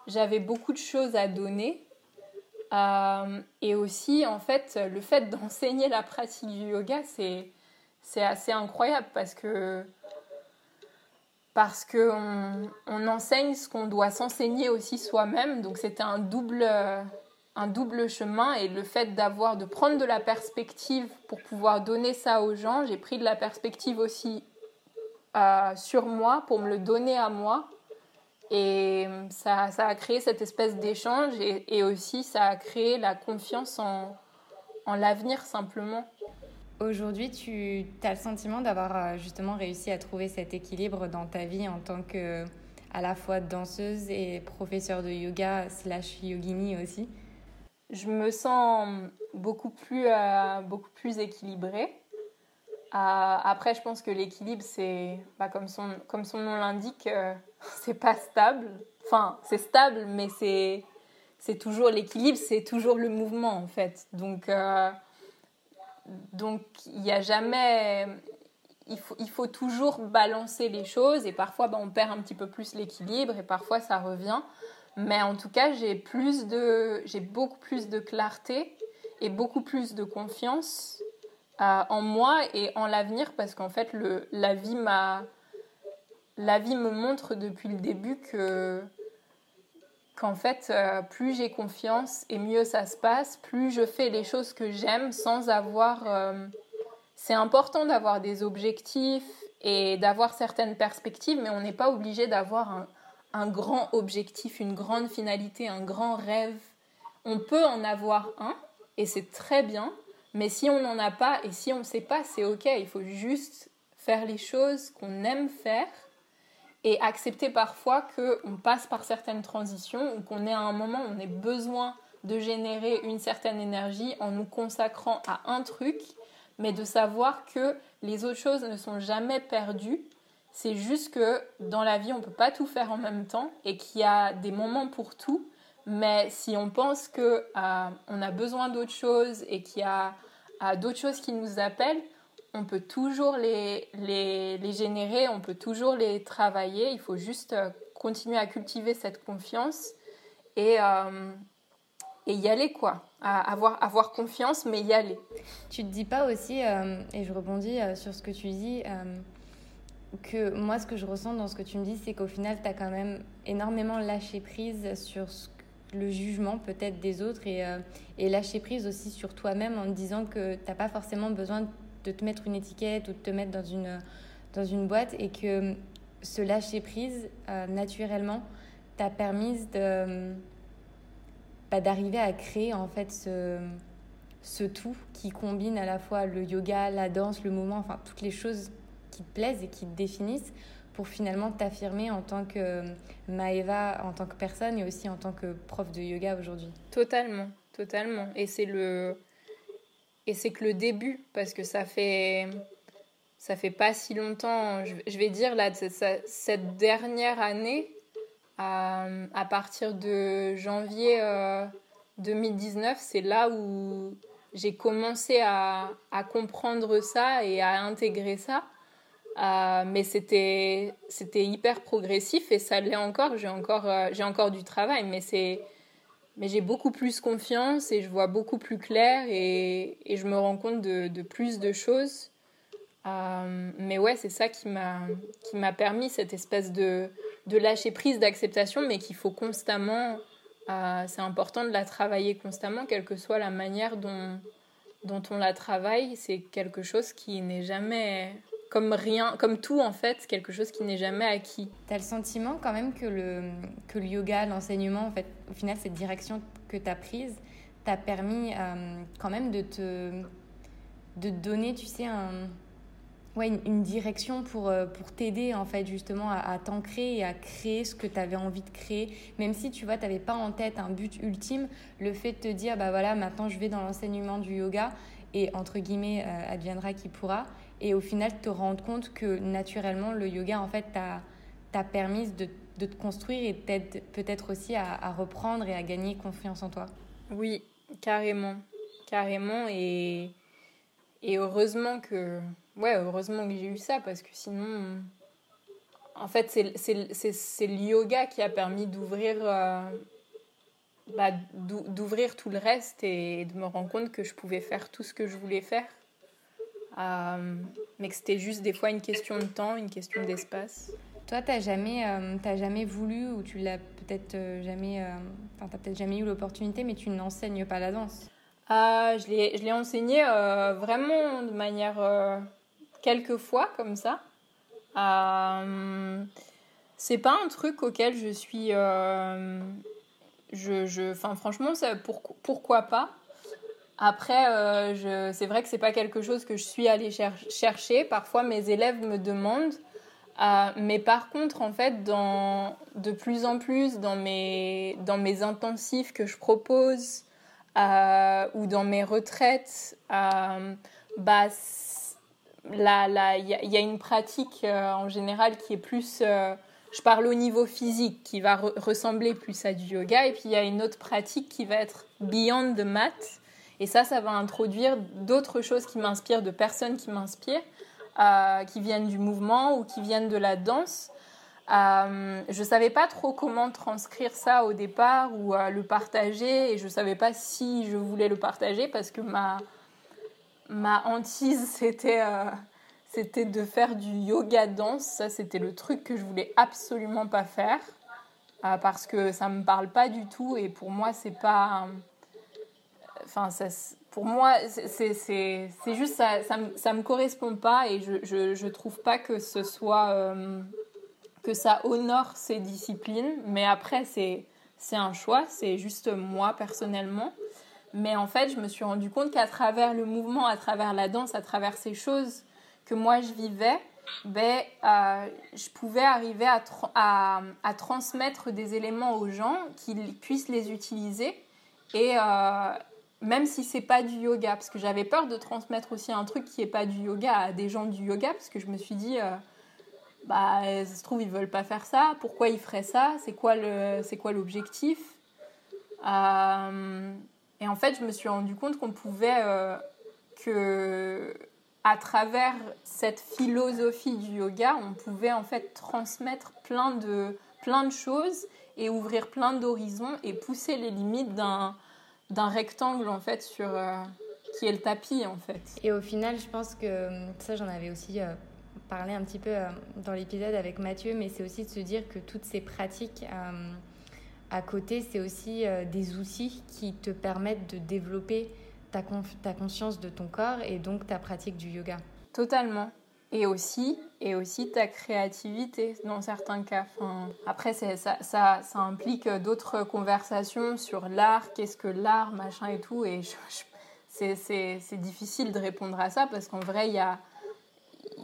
j'avais beaucoup de choses à donner. Euh, et aussi, en fait, le fait d'enseigner la pratique du yoga, c'est, c'est assez incroyable parce que parce on enseigne ce qu'on doit s'enseigner aussi soi-même. Donc c'était un double, un double chemin et le fait d'avoir, de prendre de la perspective pour pouvoir donner ça aux gens, j'ai pris de la perspective aussi euh, sur moi pour me le donner à moi. Et ça, ça a créé cette espèce d'échange et, et, aussi ça a créé la confiance en, en l'avenir simplement. Aujourd'hui, tu as le sentiment d'avoir euh, justement réussi à trouver cet équilibre dans ta vie en tant que à la fois danseuse et professeure de yoga slash yogini aussi? Je me sens beaucoup plus, euh, beaucoup plus équilibrée. Euh, après, je pense que l'équilibre, c'est bah, comme, son, comme son nom l'indique, c'est pas stable. Enfin, c'est stable, mais c'est, c'est toujours l'équilibre, c'est toujours le mouvement en fait. Donc, donc, il n'y a jamais. Il faut, il faut, toujours balancer les choses et parfois ben, on perd un petit peu plus l'équilibre et parfois ça revient. Mais en tout cas, j'ai plus de, j'ai beaucoup plus de clarté et beaucoup plus de confiance euh, en moi et en l'avenir parce qu'en fait, le, la vie m'a, la vie me montre depuis le début que qu'en fait, euh, plus j'ai confiance et mieux ça se passe, plus je fais les choses que j'aime sans avoir... Euh, c'est important d'avoir des objectifs et d'avoir certaines perspectives, mais on n'est pas obligé d'avoir un, un, grand objectif, une grande finalité, un grand rêve. On peut en avoir un, et c'est très bien, mais si on n'en a pas et si on ne sait pas, c'est ok, il faut juste faire les choses qu'on aime faire et accepter parfois qu'on passe par certaines transitions ou qu'on est à un moment où on ait besoin de générer une certaine énergie en nous consacrant à un truc, mais de savoir que les autres choses ne sont jamais perdues. C'est juste que dans la vie, on ne peut pas tout faire en même temps et qu'il y a des moments pour tout. Mais si on pense qu'on euh, a besoin d'autres choses et qu'il y a euh, d'autres choses qui nous appellent, on peut toujours les, les, générer, on peut toujours les travailler. Il faut juste euh, continuer à cultiver cette confiance et, euh, et y aller, quoi. avoir, avoir confiance, mais y aller. Tu te dis pas aussi, et je rebondis sur ce que tu dis, que moi, ce que je ressens dans ce que tu me dis, c'est qu'au final, tu as quand même énormément lâché prise sur le jugement peut-être des autres et, et lâcher prise aussi sur toi-même en te disant que tu n'as pas forcément besoin de te mettre une étiquette ou de te mettre dans une, dans une boîte et que ce lâcher prise, euh, naturellement, t'a permis de, bah, d'arriver à créer en fait ce, ce tout qui combine à la fois le yoga, la danse, le mouvement, enfin toutes les choses qui te plaisent et qui te définissent pour finalement t'affirmer en tant que Maeva, en tant que personne et aussi en tant que prof de yoga aujourd'hui. Totalement, totalement. Et c'est le, et c'est que le début, parce que ça fait, ça fait pas si longtemps, je vais dire là, cette dernière année, à, à partir de janvier 2019, euh, c'est là où j'ai commencé à, à, comprendre ça et à intégrer ça. Euh, mais c'était c'était hyper progressif et ça l'est encore. J'ai encore, euh, j'ai encore du travail, mais c'est mais j'ai beaucoup plus confiance et je vois beaucoup plus clair et, et je me rends compte de, plus de choses. Euh, mais ouais, c'est ça qui m'a qui m'a permis cette espèce de, de lâcher prise d'acceptation, mais qu'il faut constamment. C'est important de la travailler constamment, quelle que soit la manière dont, dont on la travaille. C'est quelque chose qui n'est jamais comme rien, comme tout en fait, quelque chose qui n'est jamais acquis. Tu as le sentiment quand même que le, que le yoga, l'enseignement, en fait, au final, cette direction que tu as prise, t'a permis euh, quand même de te, de donner, tu sais, un, ouais, une, direction pour, euh, pour t'aider en fait justement à, à t'ancrer et à créer ce que tu avais envie de créer. Même si tu vois, tu n'avais pas en tête un but ultime, le fait de te dire, bah voilà, maintenant je vais dans l'enseignement du yoga et entre guillemets, euh, adviendra qui pourra et au final te rendre compte que naturellement le yoga en fait t'a permis de, de, te construire et peut-être aussi à, reprendre et à gagner confiance en toi. Oui, carrément. Carrément. Et, et heureusement que, ouais, heureusement que j'ai eu ça parce que sinon, en fait, c'est le yoga qui a permis d'ouvrir euh, bah, d'ouvrir tout le reste et de me rendre compte que je pouvais faire tout ce que je voulais faire. Euh, mais que c'était juste des fois une question de temps, une question d'espace. Toi, tu n'as jamais, euh, jamais voulu ou tu l'as peut-être jamais, enfin, peut-être jamais eu l'opportunité, mais tu n'enseignes pas la danse? je l'ai enseigné vraiment de manière quelques fois comme ça. Euh, c'est pas un truc auquel je suis. Euh, je, je, enfin, franchement, ça, pour, pourquoi pas? Après, euh, c'est vrai que c'est pas quelque chose que je suis allée chercher. Parfois, mes élèves me demandent. mais par contre, en fait, de plus en plus dans mes, dans mes intensifs que je propose ou dans mes retraites, bah, il y, a une pratique euh, en général qui est plus, euh, je parle au niveau physique, qui va ressembler plus à du yoga, et puis il y a une autre pratique qui va être beyond the mat, et ça, ça va introduire d'autres choses qui m'inspirent, de personnes qui m'inspirent, euh, qui viennent du mouvement ou qui viennent de la danse. je ne savais pas trop comment transcrire ça au départ ou le partager, et je ne savais pas si je voulais le partager parce que ma ma hantise, c'était euh, c'était de faire du yoga danse. Ça, c'était le truc que je voulais absolument pas faire euh, parce que ça me parle pas du tout et pour moi, c'est pas. Enfin, ça, pour moi, c'est juste ça, ça, me, me correspond pas et je, je, je, trouve pas que ce soit. Euh, que ça honore ces disciplines. Mais après, c'est un choix, c'est juste moi personnellement. Mais en fait, je me suis rendu compte qu'à travers le mouvement, à travers la danse, à travers ces choses que moi je vivais, ben, euh, je pouvais arriver à, à, à, transmettre des éléments aux gens qu'ils puissent les utiliser. Et euh, même si c'est pas du yoga, parce que j'avais peur de transmettre aussi un truc qui est pas du yoga à des gens du yoga, parce que je me suis dit, euh, bah, ça se trouve, ils veulent pas faire ça, pourquoi ils feraient ça, c'est quoi l'objectif et en fait, je me suis rendu compte qu'on pouvait, euh, que à travers cette philosophie du yoga, on pouvait en fait transmettre plein de, plein de choses et ouvrir plein d'horizons et pousser les limites d'un, d'un rectangle en fait sur euh, qui est le tapis en fait. Et au final, je pense que ça, j'en avais aussi euh, parlé un petit peu dans l'épisode avec Mathieu, mais c'est aussi de se dire que toutes ces pratiques à côté, c'est aussi euh, des outils qui te permettent de développer ta, ta conscience de ton corps et donc ta pratique du yoga. Totalement. Et aussi, et aussi ta créativité dans certains cas. Enfin, après, ça, implique d'autres conversations sur l'art, qu'est-ce que l'art, machin et tout. Et c'est difficile de répondre à ça parce qu'en vrai, il y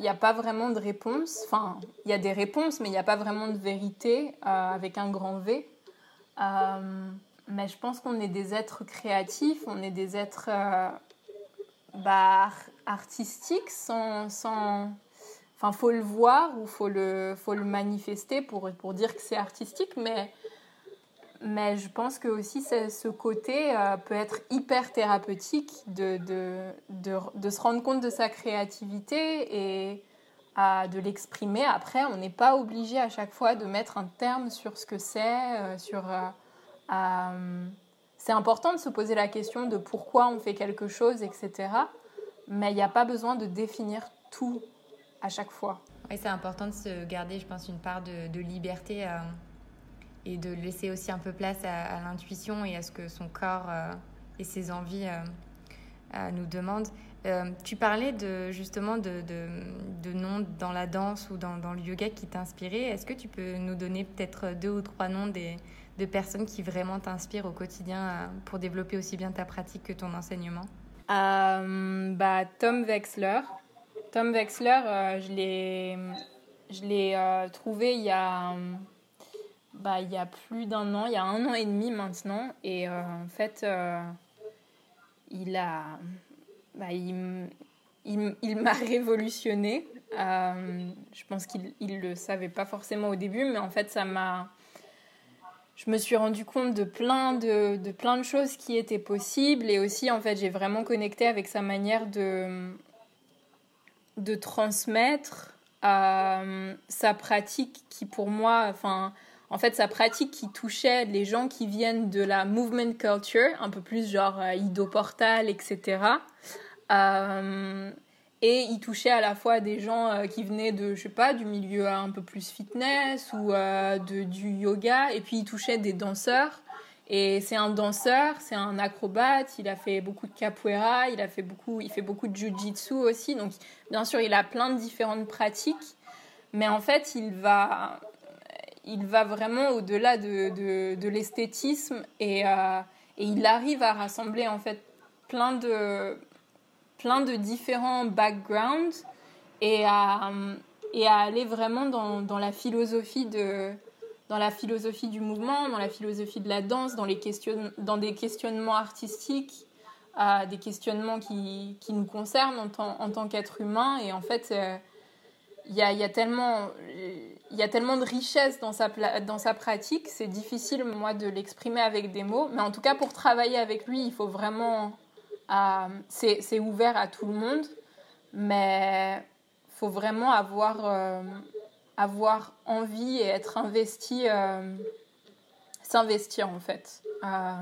a, pas vraiment de réponse. Enfin, il y a des réponses, mais il n'y a pas vraiment de vérité euh, avec un grand V. Euh, mais je pense qu'on est des êtres créatifs, on est des êtres euh, bah, artistiques sans, sans... Enfin, faut le voir ou faut le, faut le manifester pour, pour dire que c'est artistique, mais, mais je pense que aussi ce côté euh, peut être hyper thérapeutique de, de, de, se rendre compte de sa créativité et de l'exprimer. Après, on n'est pas obligé à chaque fois de mettre un terme sur ce que c'est. Euh, euh, c'est important de se poser la question de pourquoi on fait quelque chose, etc. Mais il n'y a pas besoin de définir tout à chaque fois. Oui, c'est important de se garder, je pense, une part de, liberté et de laisser aussi un peu place à, l'intuition et à ce que son corps et ses envies nous demandent. Euh, tu parlais justement de, noms dans la danse ou dans, le yoga qui t'inspiraient. Est-ce que tu peux nous donner peut-être deux ou trois noms de personnes qui vraiment t'inspirent au quotidien euh, pour développer aussi bien ta pratique que ton enseignement? Euh, bah, Tom Wexler. Tom Wexler, je l'ai, je l'ai trouvé il y, a, bah, il y a plus d'un an, il y a un an et demi maintenant. Et en fait, il a bah, il, il, m'a révolutionné. je pense qu'il ne le savait pas forcément au début, mais en fait, ça m'a je me suis rendu compte de plein de, de, plein de choses qui étaient possibles. Et aussi en fait j'ai vraiment connecté avec sa manière de, de transmettre euh, sa pratique qui pour moi enfin en fait sa pratique qui touchait les gens qui viennent de la movement culture un peu plus genre euh, Ido Portal etc et il touchait à la fois des gens euh, qui venaient de, je sais pas, du milieu un peu plus fitness ou euh, de, du yoga. Et puis il touchait des danseurs. Et c'est un danseur, c'est un acrobate. Il a fait beaucoup de capoeira, il a fait beaucoup, il fait beaucoup de jujitsu aussi. Donc bien sûr, il a plein de différentes pratiques. Mais en fait, il va, il va vraiment au-delà de, de, de l'esthétisme et, euh, et il arrive à rassembler en fait plein de plein de différents backgrounds et à, et à aller vraiment dans, dans, la philosophie de dans la philosophie du mouvement, dans la philosophie de la danse, dans, les dans des questionnements artistiques, euh, des questionnements qui, qui, nous concernent en tant, en tant qu'être humain. Et en fait, euh, il y, a, y, a tellement, y a tellement de richesse dans sa, dans sa pratique, c'est difficile, moi, de l'exprimer avec des mots. Mais en tout cas, pour travailler avec lui, il faut vraiment c'est ouvert à tout le monde, mais faut vraiment avoir, euh, avoir envie et être investi, euh, s'investir en fait. Euh,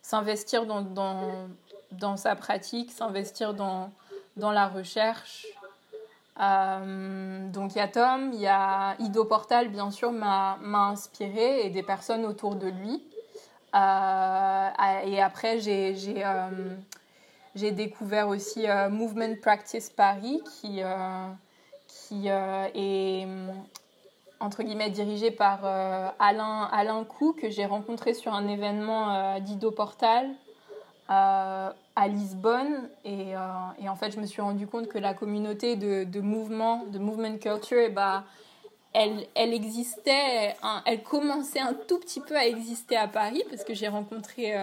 s'investir dans, dans, dans, sa pratique, s'investir dans, dans la recherche. donc il y a Tom, il y a Ido Portal, bien sûr, m'a inspiré et des personnes autour de lui. et après, j'ai j'ai découvert aussi euh, Movement Practice Paris, qui, euh, euh, est entre guillemets dirigé par Alain, Alain que j'ai rencontré sur un événement d'Ido Portal à Lisbonne. Et, et, en fait, je me suis rendu compte que la communauté de, mouvement, de movement culture, et eh bah, elle, elle existait, elle commençait un tout petit peu à exister à Paris, parce que j'ai rencontré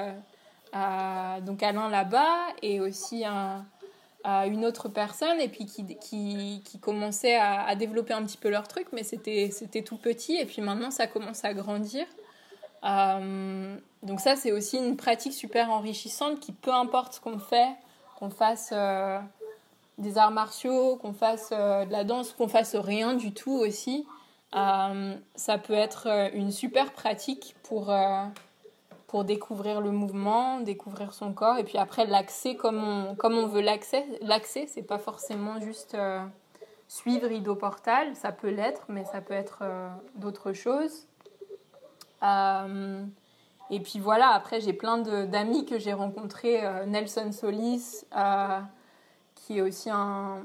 donc Alain là-bas et aussi un, une autre personne et puis qui, qui, qui commençait à, développer un petit peu leur truc mais c'était tout petit et puis maintenant ça commence à grandir. Euh, donc ça c'est aussi une pratique super enrichissante qui peu importe ce qu'on fait qu'on fasse euh, des arts martiaux qu'on fasse euh, de la danse qu'on fasse rien du tout aussi ça peut être une super pratique pour pour découvrir le mouvement, découvrir son corps, et puis après l'accès comme on, comme on veut l'accès. L'accès, c'est pas forcément juste euh, suivre Ido Portal, ça peut l'être, mais ça peut être euh, d'autres choses. Euh, et puis voilà, après j'ai plein d'amis que j'ai rencontrés, Nelson Solis, qui est aussi un,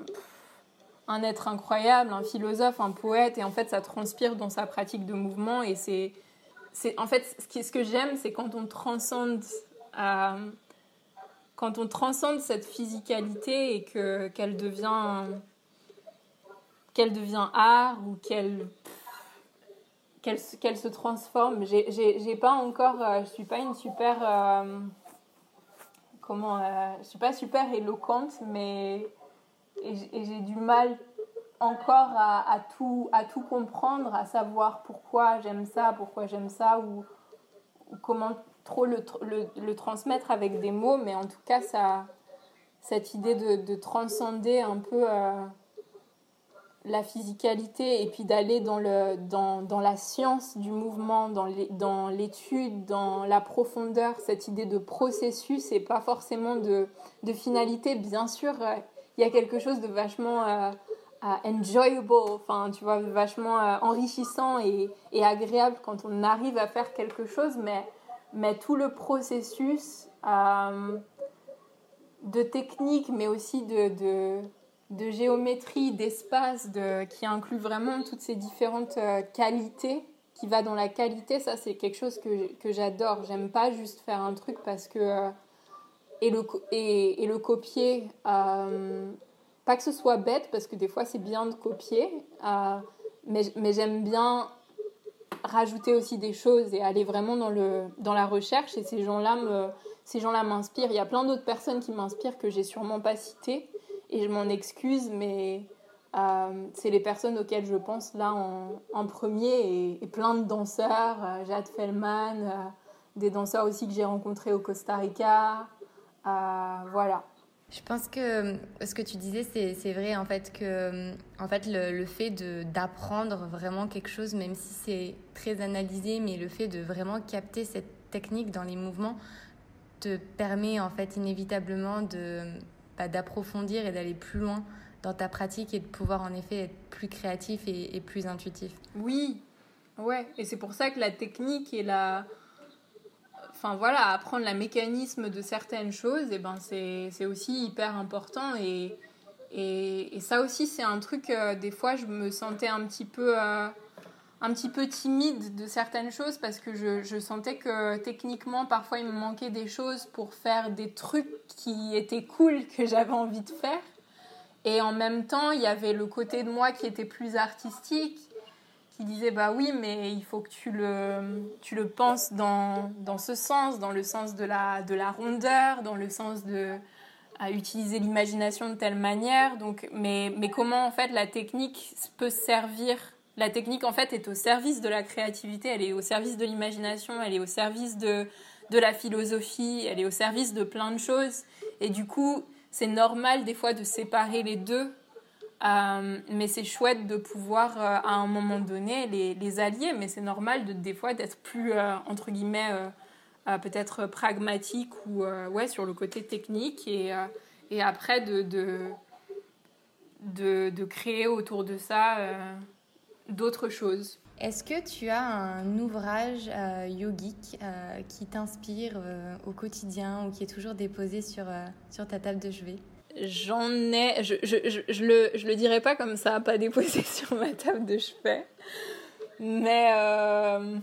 un être incroyable, un philosophe, un poète, et en fait ça transpire dans sa pratique de mouvement, et c'est c'est en fait ce, que j'aime, c'est quand on transcende euh, quand on transcende cette physicalité et que qu'elle devient qu'elle devient art ou qu'elle qu'elle qu'elle se transforme. J'ai pas encore, euh, je suis pas une super euh, comment, je suis pas super éloquente, mais et j'ai du mal encore à, tout, à tout comprendre, à savoir pourquoi j'aime ça, pourquoi j'aime ça, ou, comment trop le, le, transmettre avec des mots, mais en tout cas, ça, cette idée de, de transcender un peu euh, la physicalité et puis d'aller dans, dans, dans, la science du mouvement, dans l'étude, dans, dans la profondeur, cette idée de processus et pas forcément de, de finalité. Bien sûr, euh, il y a quelque chose de vachement... Euh, enjoyable, enfin, tu vois, vachement euh, enrichissant et, agréable quand on arrive à faire quelque chose, mais, mais tout le processus euh, de technique, mais aussi de, de, géométrie, d'espace, de, qui inclut vraiment toutes ces différentes euh, qualités, qui va dans la qualité, ça c'est quelque chose que, que j'adore. J'aime pas juste faire un truc parce que... et, le, et le copier pas que ce soit bête, parce que des fois c'est bien de copier, euh, mais, mais j'aime bien rajouter aussi des choses et aller vraiment dans, le, dans la recherche. Et ces gens-là me, ces gens-là m'inspirent. Il y a plein d'autres personnes qui m'inspirent que j'ai sûrement pas citées, et je m'en excuse, mais c'est les personnes auxquelles je pense là en, premier et, plein de danseurs, Jade Fellman, des danseurs aussi que j'ai rencontrés au Costa Rica. voilà. Je pense que ce que tu disais, c'est vrai en fait que en fait, le, le fait d'apprendre vraiment quelque chose, même si c'est très analysé, mais le fait de vraiment capter cette technique dans les mouvements te permet en fait inévitablement de bah, d'approfondir et d'aller plus loin dans ta pratique et de pouvoir en effet être plus créatif et, et plus intuitif. Oui, ouais, et c'est pour ça que la technique et la enfin voilà, apprendre le mécanisme de certaines choses, et eh ben c'est aussi hyper important. Et, et, ça aussi, c'est un truc, euh, des fois, je me sentais un petit peu, euh, un petit peu timide de certaines choses parce que je, je, sentais que techniquement, parfois, il me manquait des choses pour faire des trucs qui étaient cool, que j'avais envie de faire. Et en même temps, il y avait le côté de moi qui était plus artistique qui disait bah oui mais il faut que tu le, tu le penses dans, dans ce sens, dans le sens de la, de la rondeur, dans le sens de à utiliser l'imagination de telle manière. Donc, mais, mais comment en fait la technique peut servir? La technique en fait est au service de la créativité, elle est au service de l'imagination, elle est au service de, de la philosophie, elle est au service de plein de choses. Et du coup, c'est normal des fois de séparer les deux euh, mais c'est chouette de pouvoir, euh, à un moment donné, les, les allier. Mais c'est normal de, des fois d'être plus, euh, entre guillemets, peut-être pragmatique ou ouais, sur le côté technique. Et, et après, de, de, de, de, créer autour de ça d'autres choses. Est-ce que tu as un ouvrage yogique qui t'inspire au quotidien ou qui est toujours déposé sur, sur ta table de chevet? J'en ai, je, je, je, le, je le dirais pas comme ça, pas déposé sur ma table de chevet. Mais euh,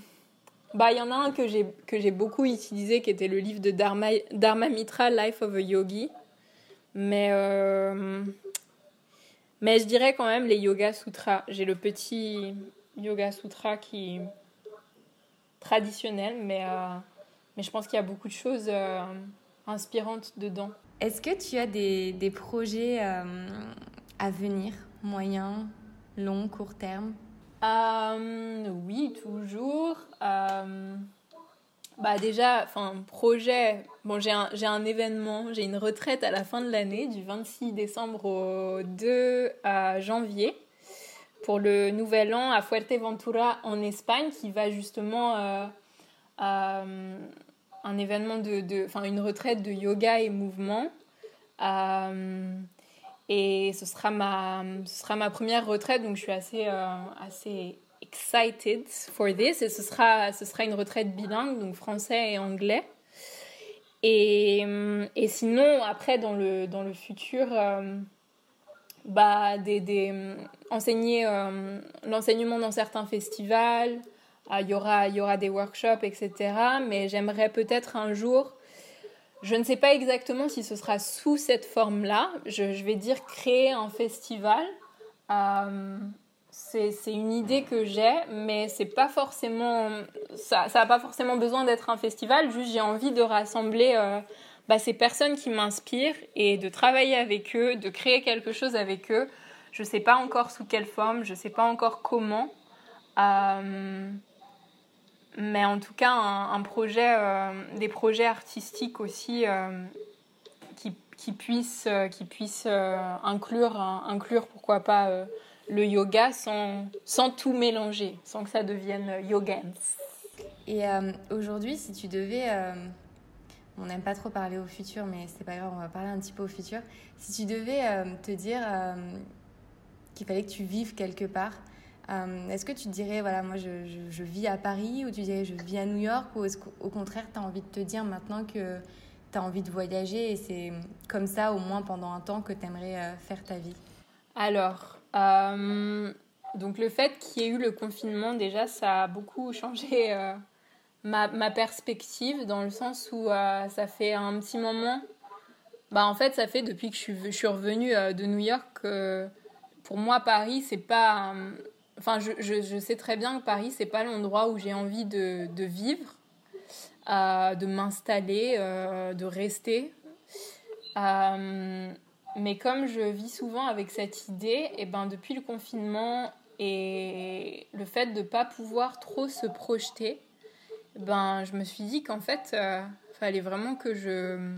bah il y en a un que j'ai que j'ai beaucoup utilisé qui était le livre de Dharma, Dharma Mitra Life of a Yogi. Mais euh, mais je dirais quand même les Yoga Sutras. J'ai le petit Yoga Sutra qui traditionnel mais euh, mais je pense qu'il y a beaucoup de choses inspirantes dedans. Est-ce que tu as des, des projets euh, à venir, moyen, long, court terme? Euh, Oui, toujours. Euh, bah déjà, enfin, projet, bon, j'ai un, un, événement, j'ai une retraite à la fin de l'année, du 26 décembre au 2 janvier, pour le nouvel an à Fuerteventura en Espagne, qui va justement un événement de, enfin une retraite de yoga et mouvement. Euh, et ce sera ma, ce sera ma première retraite, donc je suis assez, euh, assez excited for this. Et ce sera, ce sera une retraite bilingue, donc français et anglais. Et, et sinon, après, dans le, dans le futur, euh, bah, des, des, enseigner l'enseignement dans certains festivals, il y, aura, y aura des workshops, etc. Mais j'aimerais peut-être un jour, je ne sais pas exactement si ce sera sous cette forme-là, je, vais dire créer un festival. Euh, c'est une idée que j'ai, mais c'est pas forcément, ça n'a pas forcément besoin d'être un festival, juste j'ai envie de rassembler euh, bah, ces personnes qui m'inspirent et de travailler avec eux, de créer quelque chose avec eux. Je ne sais pas encore sous quelle forme, je ne sais pas encore comment. Euh, mais en tout cas, un, projet, euh, des projets artistiques aussi euh, qui, qui, puissent, euh, qui puissent inclure, inclure, pourquoi pas, le yoga sans, sans tout mélanger, sans que ça devienne yogans. Et aujourd'hui, si tu devais on n'aime pas trop parler au futur, mais c'est pas grave, on va parler un petit peu au futur. Si tu devais te dire qu'il fallait que tu vives quelque part, euh, est-ce que tu dirais, voilà, moi je, je, vis à Paris ou tu dirais je vis à New York ou est-ce qu'au contraire tu as envie de te dire maintenant que tu as envie de voyager et c'est comme ça au moins pendant un temps que tu aimerais euh, faire ta vie? Alors, euh, donc le fait qu'il y ait eu le confinement déjà ça a beaucoup changé ma, ma, perspective dans le sens où ça fait un petit moment, bah en fait ça fait depuis que je suis, je suis revenue de New York pour moi Paris c'est pas Enfin, je, sais très bien que Paris, c'est pas l'endroit où j'ai envie de, vivre, euh, de m'installer, euh, de rester. Euh, mais comme je vis souvent avec cette idée, et eh ben depuis le confinement et le fait de ne pas pouvoir trop se projeter, ben je me suis dit qu'en fait, il fallait vraiment que je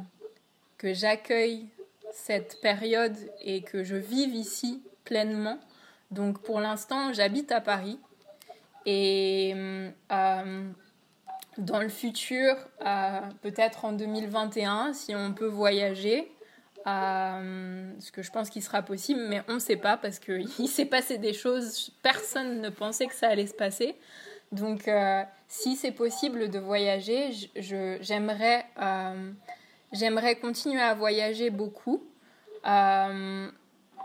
que j'accueille cette période et que je vive ici pleinement. Donc pour l'instant, j'habite à Paris et euh, dans le futur, euh, peut-être en 2021, si on peut voyager, euh, ce que je pense qu'il sera possible, mais on ne sait pas parce qu'il s'est passé des choses, personne ne pensait que ça allait se passer. Donc, euh, si c'est possible de voyager, j'aimerais j'aimerais continuer à voyager beaucoup.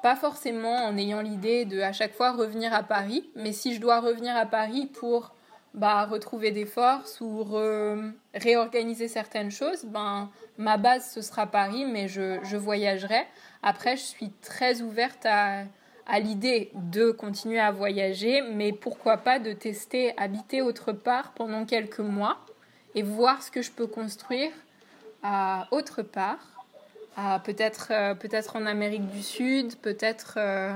Pas forcément en ayant l'idée de à chaque fois revenir à Paris, mais si je dois revenir à Paris pour bah, retrouver des forces ou réorganiser certaines choses, ben, ma base, ce sera Paris, mais je, je voyagerai. Après, je suis très ouverte à, à l'idée de continuer à voyager, mais pourquoi pas de tester, habiter autre part pendant quelques mois et voir ce que je peux construire à autre part. Peut-être euh, peut-être en Amérique du Sud, peut-être, euh,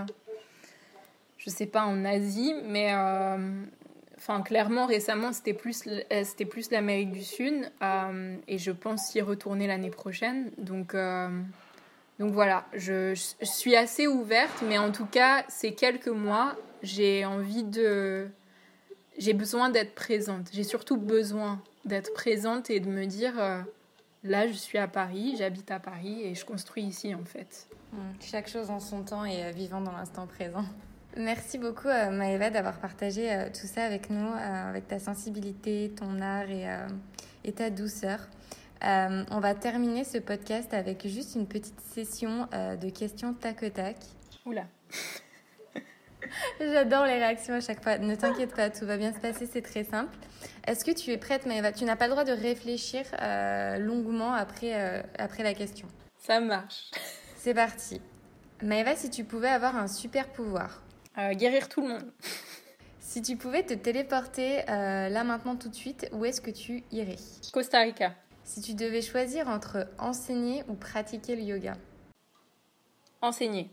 je sais pas, en Asie, mais euh, clairement, récemment, c'était plus, euh, c'était plus l'Amérique du Sud. Et je pense y retourner l'année prochaine. Donc, donc voilà, je, je, suis assez ouverte. Mais en tout cas, ces quelques mois, j'ai envie de. J'ai besoin d'être présente. J'ai surtout besoin d'être présente et de me dire là, je suis à Paris, j'habite à Paris et je construis ici, en fait. Mmh. Chaque chose en son temps et vivant dans l'instant présent. Merci beaucoup euh, Maëva d'avoir partagé euh, tout ça avec nous, euh, avec ta sensibilité, ton art et, et ta douceur. on va terminer ce podcast avec juste une petite session de questions tac tac. Oula. J'adore les réactions à chaque fois. Ne t'inquiète pas, tout va bien se passer, c'est très simple. Est-ce que tu es prête Maëva? Tu n'as pas le droit de réfléchir longuement après, après la question. Ça marche. C'est parti. Maëva, si tu pouvais avoir un super pouvoir, euh, guérir tout le monde. Si tu pouvais te téléporter euh, là maintenant tout de suite, où est-ce que tu irais? Costa Rica. Si tu devais choisir entre enseigner ou pratiquer le yoga? Enseigner.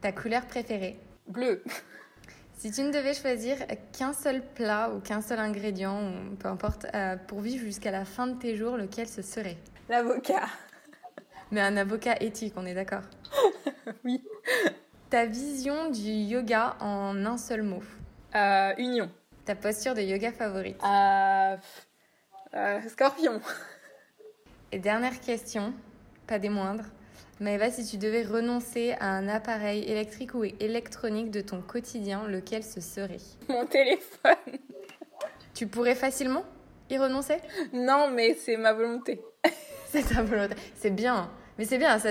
Ta couleur préférée? Bleu. Si tu ne devais choisir qu'un seul plat ou qu'un seul ingrédient, ou peu importe, euh, pour vivre jusqu'à la fin de tes jours, lequel ce serait? L'avocat. Mais un avocat éthique, on est d'accord? Oui. Ta vision du yoga en un seul mot? Euh, Union. Ta posture de yoga favorite? Euh, euh, Scorpion. Et dernière question, pas des moindres. Maëva, si tu devais renoncer à un appareil électrique ou électronique de ton quotidien, lequel ce serait? Mon téléphone. Tu pourrais facilement y renoncer? Non, mais c'est ma volonté. c'est ta volonté. C'est bien. Mais c'est bien, ça,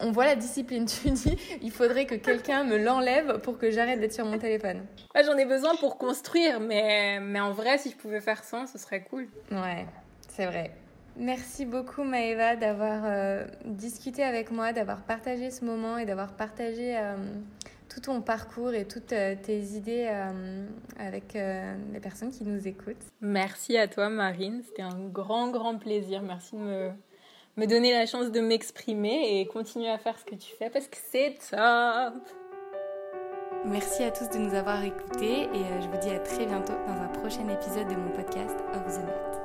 on voit la discipline. Tu dis, il faudrait que quelqu'un me l'enlève pour que j'arrête d'être sur mon téléphone. J'en ai besoin pour construire, mais, mais en vrai, si je pouvais faire ça, ce serait cool. Ouais, c'est vrai. Merci beaucoup Maëva d'avoir euh, discuté avec moi, d'avoir partagé ce moment et d'avoir partagé euh, tout ton parcours et toutes euh, tes idées avec les personnes qui nous écoutent. Merci à toi Marine, c'était un grand grand plaisir. Merci de me me donner la chance de m'exprimer et continuer à faire ce que tu fais parce que c'est top. Merci à tous de nous avoir écoutés et euh, je vous dis à très bientôt dans un prochain épisode de mon podcast Of the Net.